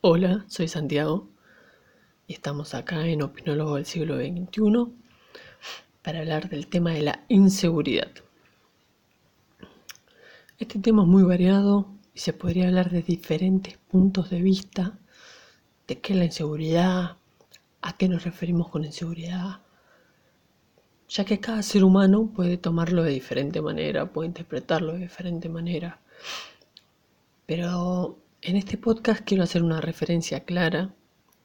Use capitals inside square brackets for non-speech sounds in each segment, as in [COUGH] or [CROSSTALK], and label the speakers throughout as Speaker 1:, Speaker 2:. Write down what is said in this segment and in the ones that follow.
Speaker 1: Hola, soy Santiago y estamos acá en Opinólogo del siglo XXI para hablar del tema de la inseguridad. Este tema es muy variado y se podría hablar de diferentes puntos de vista de qué es la inseguridad, a qué nos referimos con inseguridad, ya que cada ser humano puede tomarlo de diferente manera, puede interpretarlo de diferente manera. Pero en este podcast quiero hacer una referencia clara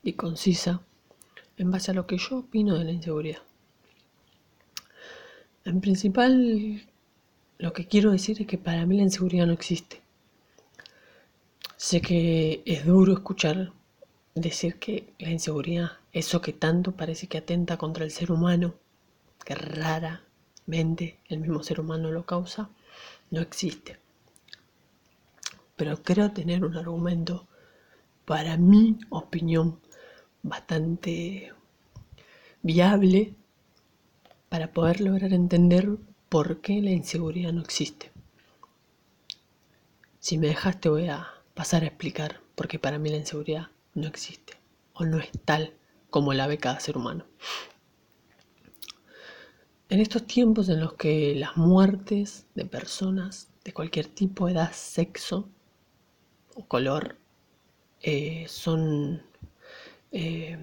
Speaker 1: y concisa en base a lo que yo opino de la inseguridad. En principal, lo que quiero decir es que para mí la inseguridad no existe. Sé que es duro escuchar decir que la inseguridad, eso que tanto parece que atenta contra el ser humano, que raramente el mismo ser humano lo causa, no existe pero creo tener un argumento, para mi opinión, bastante viable para poder lograr entender por qué la inseguridad no existe. Si me dejaste voy a pasar a explicar por qué para mí la inseguridad no existe o no es tal como la ve cada ser humano. En estos tiempos en los que las muertes de personas de cualquier tipo, edad, sexo, o color eh, son eh,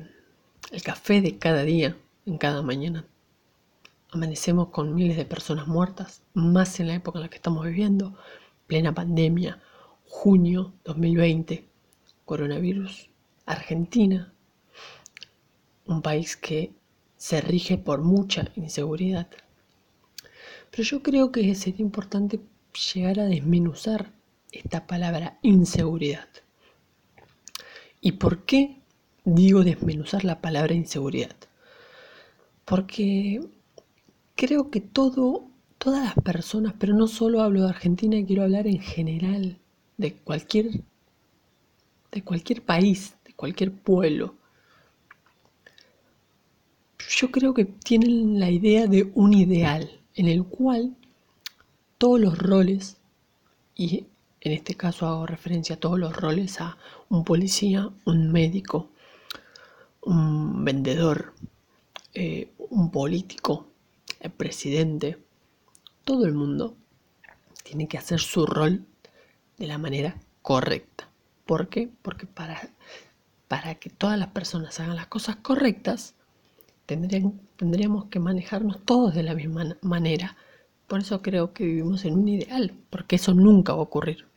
Speaker 1: el café de cada día, en cada mañana. Amanecemos con miles de personas muertas, más en la época en la que estamos viviendo, plena pandemia, junio 2020, coronavirus, Argentina, un país que se rige por mucha inseguridad. Pero yo creo que sería importante llegar a desmenuzar esta palabra inseguridad. ¿Y por qué digo desmenuzar la palabra inseguridad? Porque creo que todo, todas las personas, pero no solo hablo de Argentina, quiero hablar en general de cualquier, de cualquier país, de cualquier pueblo. Yo creo que tienen la idea de un ideal en el cual todos los roles y en este caso hago referencia a todos los roles, a un policía, un médico, un vendedor, eh, un político, el presidente, todo el mundo tiene que hacer su rol de la manera correcta. ¿Por qué? Porque para, para que todas las personas hagan las cosas correctas, tendríamos que manejarnos todos de la misma manera. Por eso creo que vivimos en un ideal, porque eso nunca va a ocurrir.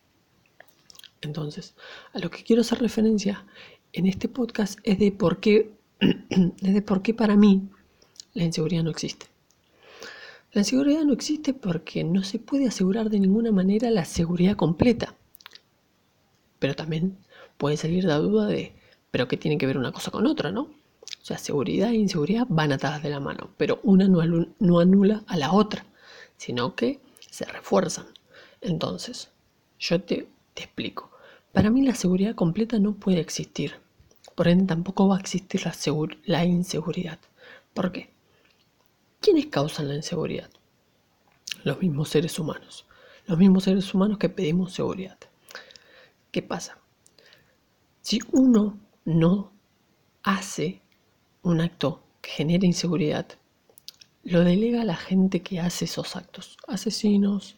Speaker 1: Entonces, a lo que quiero hacer referencia en este podcast es de por qué, [CLEARS THROAT] de por qué para mí la inseguridad no existe. La inseguridad no existe porque no se puede asegurar de ninguna manera la seguridad completa. Pero también puede salir la duda de, pero ¿qué tiene que ver una cosa con otra, no? O sea, seguridad e inseguridad van atadas de la mano, pero una no, anula a la otra, sino que se refuerzan. Entonces, yo te explico. Para mí la seguridad completa no puede existir. Por ende tampoco va a existir la, inseguridad. ¿Por qué? ¿Quiénes causan la inseguridad? Los mismos seres humanos. Los mismos seres humanos que pedimos seguridad. ¿Qué pasa? Si uno no hace un acto que genere inseguridad, lo delega a la gente que hace esos actos. Asesinos,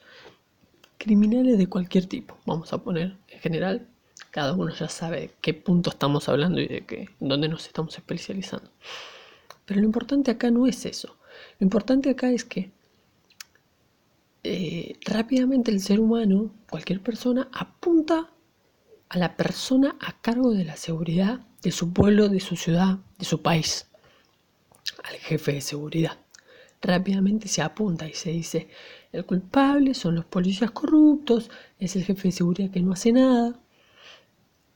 Speaker 1: criminales de cualquier tipo, vamos a poner en general, cada uno ya sabe qué punto estamos hablando y de qué, dónde nos estamos especializando. Pero lo importante acá no es eso. Lo importante acá es que eh, rápidamente el ser humano, cualquier persona, apunta a la persona a cargo de la seguridad de su pueblo, de su ciudad, de su país, al jefe de seguridad rápidamente se apunta y se dice, el culpable son los policías corruptos, es el jefe de seguridad que no hace nada.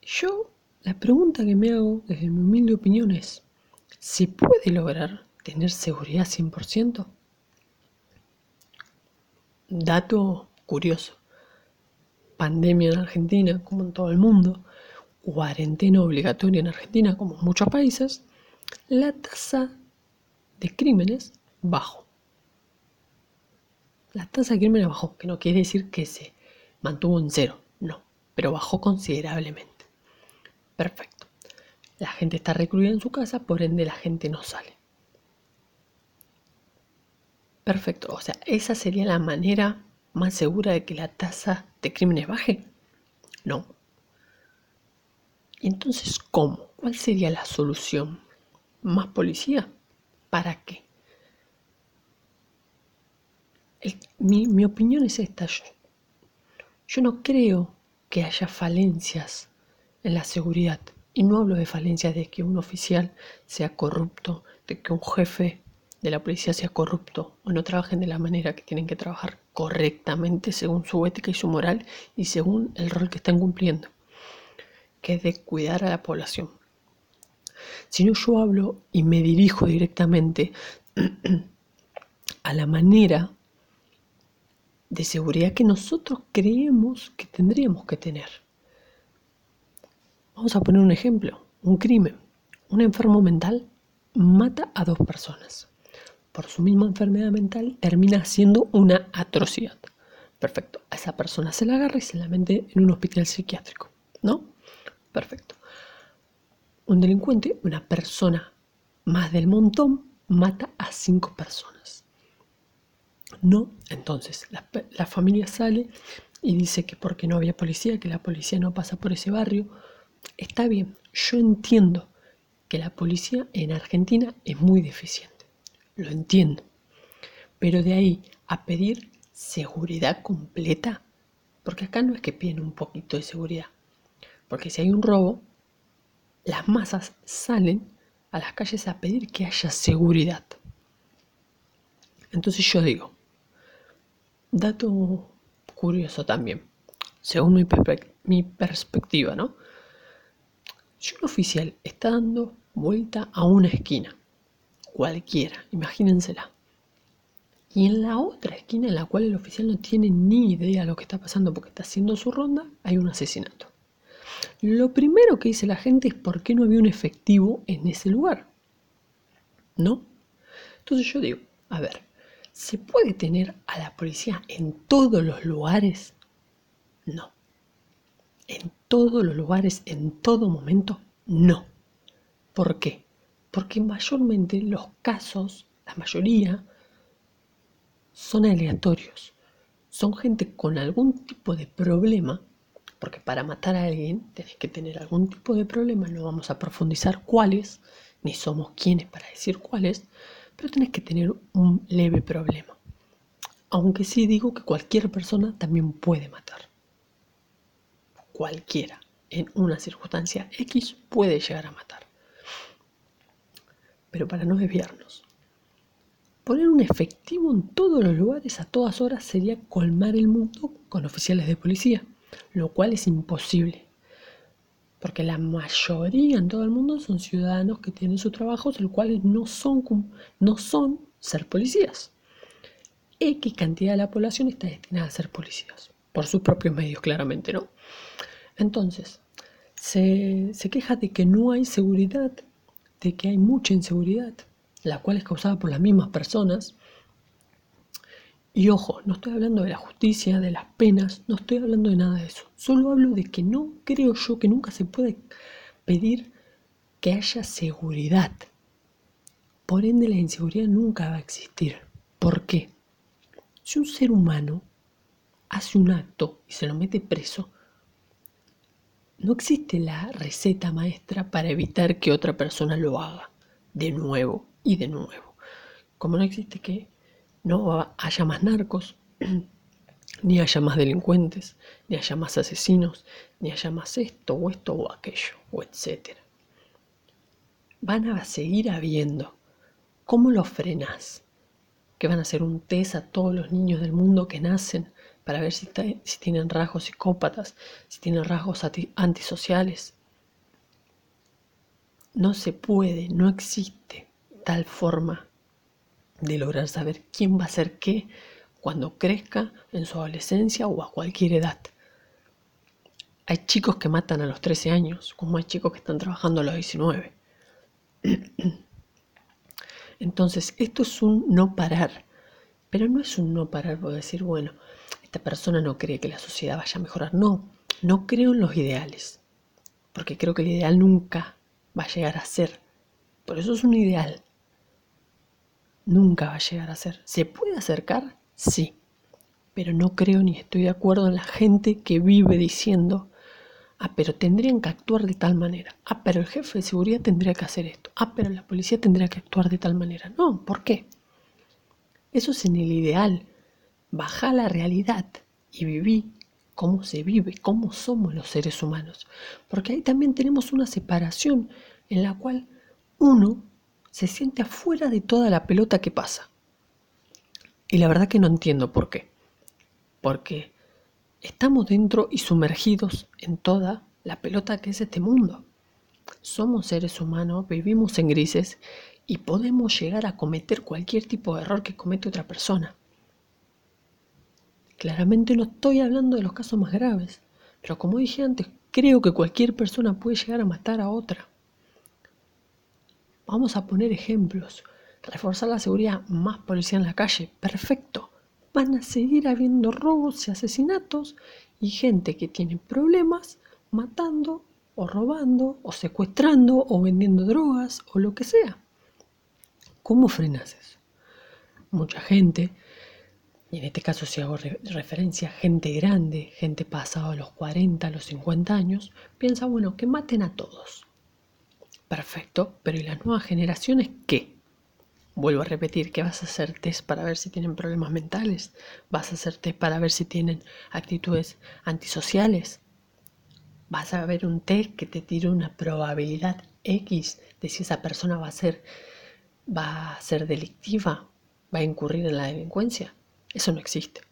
Speaker 1: Yo, la pregunta que me hago desde mi humilde opinión es, ¿se puede lograr tener seguridad 100%? Dato curioso. Pandemia en Argentina, como en todo el mundo, cuarentena obligatoria en Argentina, como en muchos países, la tasa de crímenes bajo. La tasa de crímenes bajó, que no quiere decir que se mantuvo en cero, no, pero bajó considerablemente. Perfecto. La gente está recluida en su casa, por ende la gente no sale. Perfecto. O sea, esa sería la manera más segura de que la tasa de crímenes baje. No. ¿Y entonces cómo? ¿Cuál sería la solución? ¿Más policía? ¿Para qué? Mi, opinión es esta. yo no creo que haya falencias en la seguridad. Y no hablo de falencias de que un oficial sea corrupto, de que un jefe de la policía sea corrupto o no trabajen de la manera que tienen que trabajar correctamente según su ética y su moral y según el rol que están cumpliendo, que es de cuidar a la población. Si no, yo hablo y me dirijo directamente [CLEARS THROAT] a la manera de seguridad que nosotros creemos que tendríamos que tener. Vamos a poner un ejemplo, un crimen. Un enfermo mental mata a dos personas. Por su misma enfermedad mental termina siendo una atrocidad. Perfecto. A esa persona se la agarra y se la mete en un hospital psiquiátrico. ¿No? Perfecto. Un delincuente, una persona más del montón, mata a cinco personas. No, entonces la, familia sale y dice que porque no había policía, que la policía no pasa por ese barrio. Está bien, yo entiendo que la policía en Argentina es muy deficiente, lo entiendo. Pero de ahí a pedir seguridad completa, porque acá no es que piden un poquito de seguridad, porque si hay un robo, las masas salen a las calles a pedir que haya seguridad. Entonces yo digo, dato curioso también, según mi, perspectiva, ¿no? Si un oficial está dando vuelta a una esquina, cualquiera, imagínensela, y en la otra esquina en la cual el oficial no tiene ni idea de lo que está pasando porque está haciendo su ronda, hay un asesinato. Lo primero que dice la gente es por qué no había un efectivo en ese lugar. ¿No? Entonces yo digo, a ver, ¿Se puede tener a la policía en todos los lugares? No. En todos los lugares, en todo momento, no. ¿Por qué? Porque mayormente los casos, la mayoría, son aleatorios. Son gente con algún tipo de problema, porque para matar a alguien tenés que tener algún tipo de problema, no vamos a profundizar cuáles, ni somos quienes para decir cuáles, pero tenés que tener un leve problema. Aunque sí digo que cualquier persona también puede matar. Cualquiera, en una circunstancia X, puede llegar a matar. Pero para no desviarnos, poner un efectivo en todos los lugares a todas horas sería colmar el mundo con oficiales de policía, lo cual es imposible porque la mayoría en todo el mundo son ciudadanos que tienen sus trabajos, los cuales no son, no son ser policías. X cantidad de la población está destinada a ser policías, por sus propios medios, claramente, ¿no? Entonces, se, se queja de que no hay seguridad, de que hay mucha inseguridad, la cual es causada por las mismas personas, y ojo, no estoy hablando de la justicia, de las penas, no estoy hablando de nada de eso. Solo hablo de que no creo yo que nunca se puede pedir que haya seguridad. Por ende, la inseguridad nunca va a existir. ¿Por qué? Si un ser humano hace un acto y se lo mete preso, no existe la receta maestra para evitar que otra persona lo haga de nuevo y de nuevo. Como no existe que no haya más narcos, [CLEARS THROAT] ni haya más delincuentes, ni haya más asesinos, ni haya más esto o esto o aquello, o etcétera. Van a seguir habiendo. ¿Cómo lo frenas? ¿Que van a hacer un test a todos los niños del mundo que nacen para ver si, si tienen rasgos psicópatas, si tienen rasgos antisociales? No se puede, no existe tal forma de lograr saber quién va a ser qué cuando crezca en su adolescencia o a cualquier edad. Hay chicos que matan a los 13 años, como hay chicos que están trabajando a los 19. [CLEARS THROAT] Entonces, esto es un no parar, pero no es un no parar por decir, bueno, esta persona no cree que la sociedad vaya a mejorar. No, no creo en los ideales. porque creo que el ideal nunca va a llegar a ser. Por eso es un ideal. Nunca va a llegar a ser. ¿Se puede acercar? Sí. Pero no creo ni estoy de acuerdo en la gente que vive diciendo, ah, pero tendrían que actuar de tal manera. Ah, pero el jefe de seguridad tendría que hacer esto. Ah, pero la policía tendría que actuar de tal manera. No, ¿por qué? Eso es en el ideal. Baja la realidad y viví cómo se vive, cómo somos los seres humanos. Porque ahí también tenemos una separación en la cual uno se siente afuera de toda la pelota que pasa. Y la verdad que no entiendo por qué. Porque estamos dentro y sumergidos en toda la pelota que es este mundo. Somos seres humanos, vivimos en grises y podemos llegar a cometer cualquier tipo de error que comete otra persona. Claramente no estoy hablando de los casos más graves, pero como dije antes, creo que cualquier persona puede llegar a matar a otra. Vamos a poner ejemplos. Reforzar la seguridad, más policía en la calle, perfecto. Van a seguir habiendo robos y asesinatos y gente que tiene problemas matando o robando o secuestrando o vendiendo drogas o lo que sea. ¿Cómo frenas eso? Mucha gente y en este caso si hago referencia a gente grande, gente pasada a los 40, a los 50 años, piensa, bueno, que maten a todos. Perfecto, pero ¿y las nuevas generaciones qué? Vuelvo a repetir, ¿qué vas a hacer test para ver si tienen problemas mentales? ¿Vas a hacer test para ver si tienen actitudes antisociales? ¿Vas a ver un test que te tire una probabilidad X de si esa persona va a ser, va a ser delictiva? ¿Va a incurrir en la delincuencia? Eso no existe.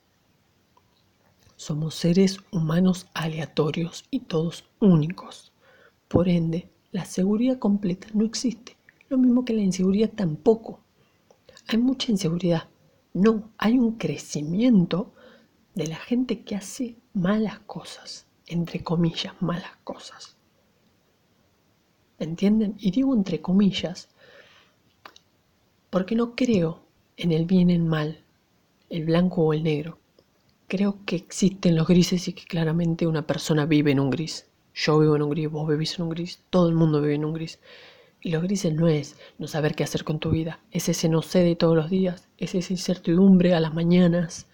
Speaker 1: Somos seres humanos aleatorios y todos únicos. Por ende, la seguridad completa no existe. Lo mismo que la inseguridad tampoco. Hay mucha inseguridad. No, hay un crecimiento de la gente que hace malas cosas, entre comillas, malas cosas. ¿Entienden? Y digo entre comillas, porque no creo en el bien y el mal, el blanco o el negro. Creo que existen los grises y que claramente una persona vive en un gris. Yo vivo en un gris, vos vivís en un gris, todo el mundo vive en un gris. Y los grises no es no saber qué hacer con tu vida, es ese no sé de todos los días, es esa incertidumbre a las mañanas,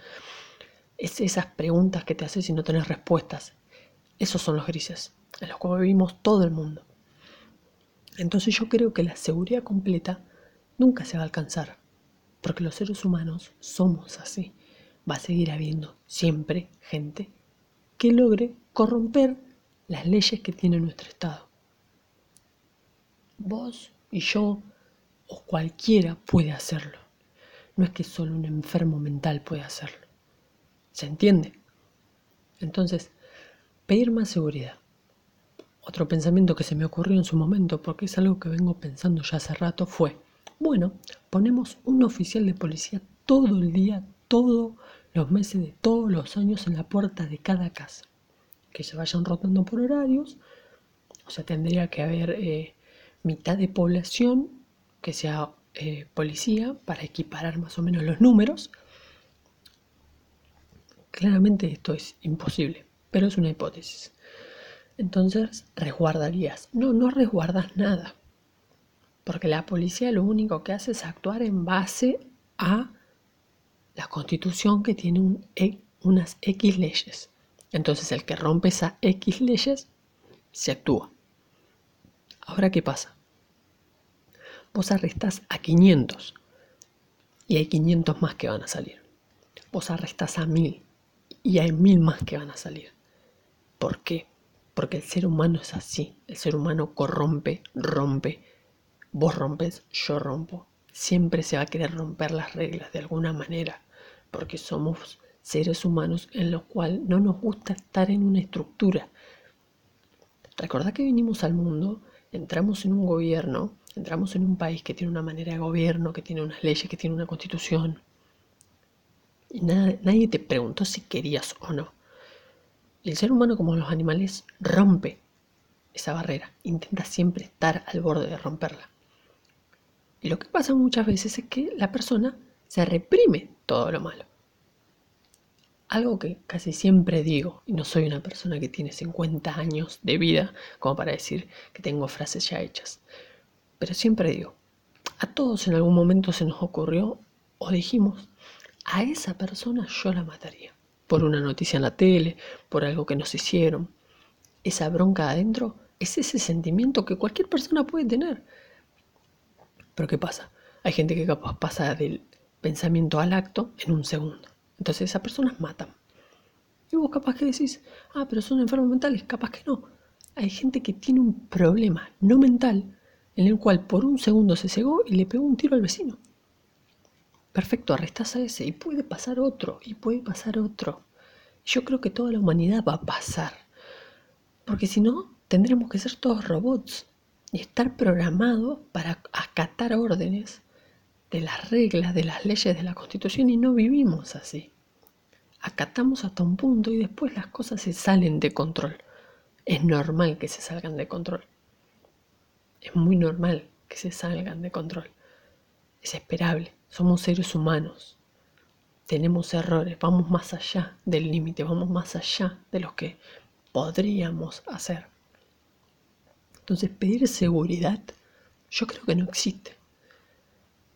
Speaker 1: es esas preguntas que te haces y no tenés respuestas. Esos son los grises, en los cuales vivimos todo el mundo. Entonces yo creo que la seguridad completa nunca se va a alcanzar porque los seres humanos somos así. Va a seguir habiendo siempre gente que logre corromper las leyes que tiene nuestro Estado. Vos y yo o cualquiera puede hacerlo. No es que solo un enfermo mental puede hacerlo. ¿Se entiende? Entonces, pedir más seguridad. Otro pensamiento que se me ocurrió en su momento, porque es algo que vengo pensando ya hace rato, fue, bueno, ponemos un oficial de policía todo el día, todos los meses de todos los años en la puerta de cada casa. Que se vayan rotando por horarios. O sea, tendría que haber eh, mitad de población que sea eh, policía para equiparar más o menos los números. Claramente esto es imposible, pero es una hipótesis. Entonces, resguardarías. No, no resguardas nada porque la policía lo único que hace es actuar en base a la constitución que tiene e, unas X leyes. Entonces el que rompe esas X leyes se actúa. Ahora, ¿qué pasa? Vos arrestás a 500 y hay 500 más que van a salir. Vos arrestás a 1000 y hay 1000 más que van a salir. ¿Por qué? Porque el ser humano es así. El ser humano corrompe, rompe, Vos rompes, yo rompo. Siempre se va a querer romper las reglas de alguna manera, porque somos seres humanos en los cuales no nos gusta estar en una estructura. Recordad que vinimos al mundo, entramos en un gobierno, entramos en un país que tiene una manera de gobierno, que tiene unas leyes, que tiene una constitución. Y nadie te preguntó si querías o no. El ser humano, como los animales, rompe esa barrera, intenta siempre estar al borde de romperla. Y lo que pasa muchas veces es que la persona se reprime todo lo malo. Algo que casi siempre digo, y no soy una persona que tiene 50 años de vida como para decir que tengo frases ya hechas, pero siempre digo, a todos en algún momento se nos ocurrió o dijimos, a esa persona yo la mataría, por una noticia en la tele, por algo que nos hicieron. Esa bronca adentro es ese sentimiento que cualquier persona puede tener. Pero ¿qué pasa? Hay gente que capaz pasa del pensamiento al acto en un segundo. Entonces esas personas matan. Y vos capaz que decís, ah, pero son enfermos mentales. Capaz que no. Hay gente que tiene un problema no mental en el cual por un segundo se cegó y le pegó un tiro al vecino. Perfecto, arrestás a ese y puede pasar otro, y puede pasar otro. Yo creo que toda la humanidad va a pasar. Porque si no, tendremos que ser todos robots y estar programados para acatar órdenes de las reglas, de las leyes de la Constitución y no vivimos así. Acatamos hasta un punto y después las cosas se salen de control. Es normal que se salgan de control. Es muy normal que se salgan de control. Es esperable. Somos seres humanos. Tenemos errores. Vamos más allá del límite. Vamos más allá de lo que podríamos hacer. Entonces, pedir seguridad, yo creo que no existe.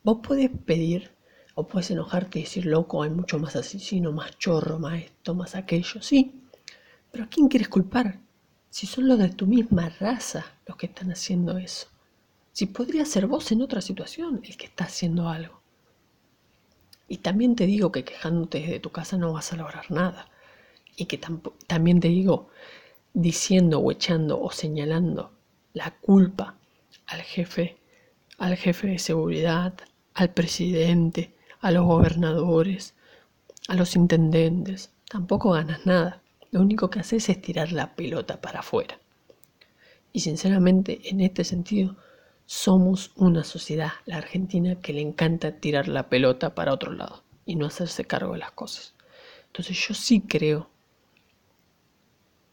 Speaker 1: Vos podés pedir o puedes enojarte y decir, loco, hay mucho más asesino, más chorro, más esto, más aquello, sí. Pero ¿a quién quieres culpar? Si son los de tu misma raza los que están haciendo eso. Si podría ser vos en otra situación el que está haciendo algo. Y también te digo que quejándote desde tu casa no vas a lograr nada. Y que también te digo, diciendo o echando o señalando la culpa al jefe, al jefe de seguridad, al presidente, a los gobernadores, a los intendentes, tampoco ganas nada. Lo único que haces es tirar la pelota para afuera. Y sinceramente, en este sentido, somos una sociedad, la Argentina, que le encanta tirar la pelota para otro lado y no hacerse cargo de las cosas. Entonces yo sí creo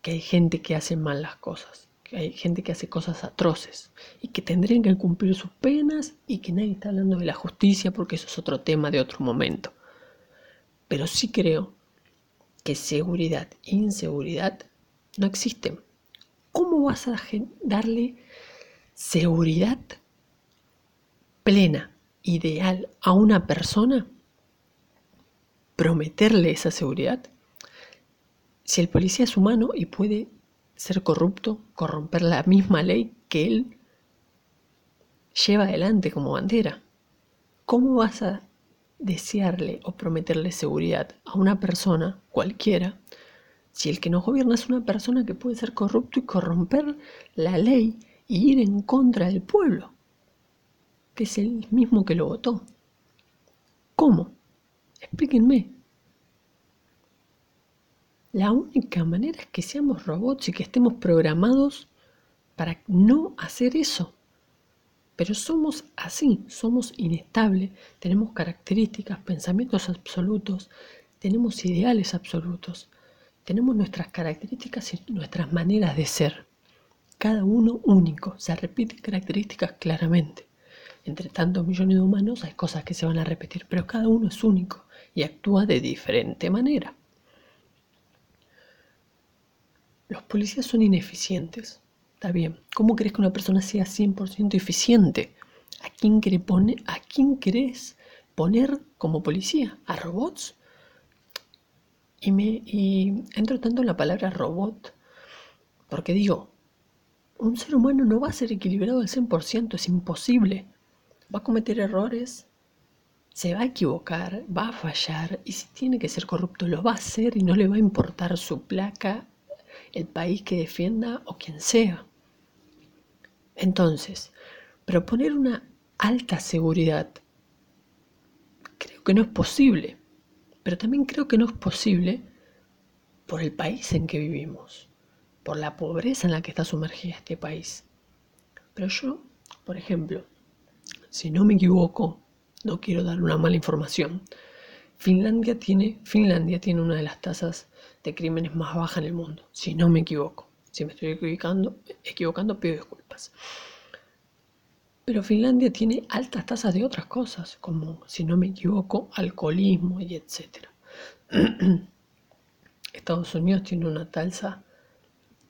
Speaker 1: que hay gente que hace mal las cosas, hay gente que hace cosas atroces y que tendrían que cumplir sus penas y que nadie está hablando de la justicia porque eso es otro tema de otro momento. Pero sí creo que seguridad e inseguridad no existen. ¿Cómo vas a darle seguridad plena, ideal a una persona? ¿Prometerle esa seguridad? Si el policía es humano y puede ser corrupto, corromper la misma ley que él lleva adelante como bandera, ¿cómo vas a desearle o prometerle seguridad a una persona cualquiera si el que nos gobierna es una persona que puede ser corrupto y corromper la ley y ir en contra del pueblo, que es el mismo que lo votó? ¿Cómo? Explíquenme. La única manera es que seamos robots y que estemos programados para no hacer eso. Pero somos así, somos inestables, tenemos características, pensamientos absolutos, tenemos ideales absolutos, tenemos nuestras características y nuestras maneras de ser. Cada uno único, se repiten características claramente. Entre tantos millones de humanos hay cosas que se van a repetir, pero cada uno es único y actúa de diferente manera. Los policías son ineficientes. Está bien. ¿Cómo crees que una persona sea 100% eficiente? ¿A quién, poner, ¿A quién querés poner como policía? ¿A robots? Y, me, y entro tanto en la palabra robot porque digo, un ser humano no va a ser equilibrado al 100%, es imposible. Va a cometer errores, se va a equivocar, va a fallar y si tiene que ser corrupto lo va a hacer y no le va a importar su placa el país que defienda o quien sea. Entonces, proponer una alta seguridad creo que no es posible, pero también creo que no es posible por el país en que vivimos, por la pobreza en la que está sumergida este país. Pero yo, por ejemplo, si no me equivoco, no quiero dar una mala información, Finlandia tiene, Finlandia tiene una de las tasas de crímenes más bajas en el mundo, si no me equivoco. Si me estoy equivocando, equivocando pido disculpas. Pero Finlandia tiene altas tasas de otras cosas, como, si no me equivoco, alcoholismo y etc. [CLEARS THROAT] Estados Unidos tiene una tasa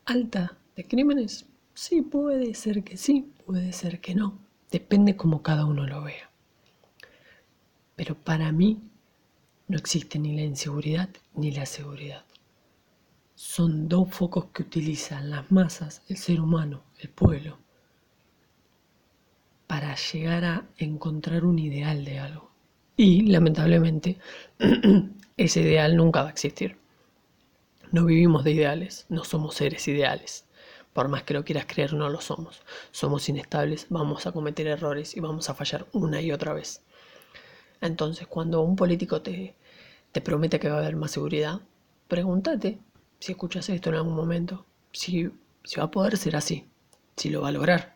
Speaker 1: alta de crímenes. Sí, puede ser que sí, puede ser que no. Depende como cada uno lo vea. Pero para mí no existe ni la inseguridad ni la seguridad. Son dos focos que utilizan las masas, el ser humano, el pueblo, para llegar a encontrar un ideal de algo. Y lamentablemente [CLEARS THROAT] ese ideal nunca va a existir. No vivimos de ideales, no somos seres ideales. Por más que lo quieras creer, no lo somos. Somos inestables, vamos a cometer errores y vamos a fallar una y otra vez. Entonces, cuando un político te, te promete que va a haber más seguridad, pregúntate si escuchas esto en algún momento, si, si va a poder ser así, si lo va a lograr.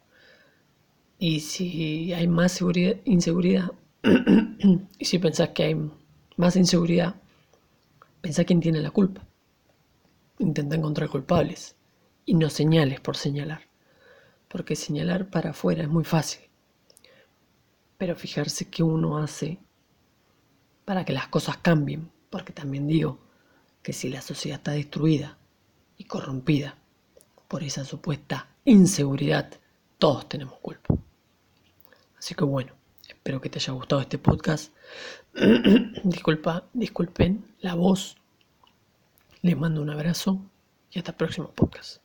Speaker 1: Y si hay más seguridad, inseguridad, [CLEARS THROAT] y si pensás que hay más inseguridad, pensá quién tiene la culpa. Intenta encontrar culpables y no señales por señalar, porque señalar para afuera es muy fácil, pero fijarse qué uno hace para que las cosas cambien, porque también digo que si la sociedad está destruida y corrompida por esa supuesta inseguridad, todos tenemos culpa. Así que bueno, espero que te haya gustado este podcast. [CLEARS THROAT] Disculpa, disculpen la voz. Les mando un abrazo y hasta el próximo podcast.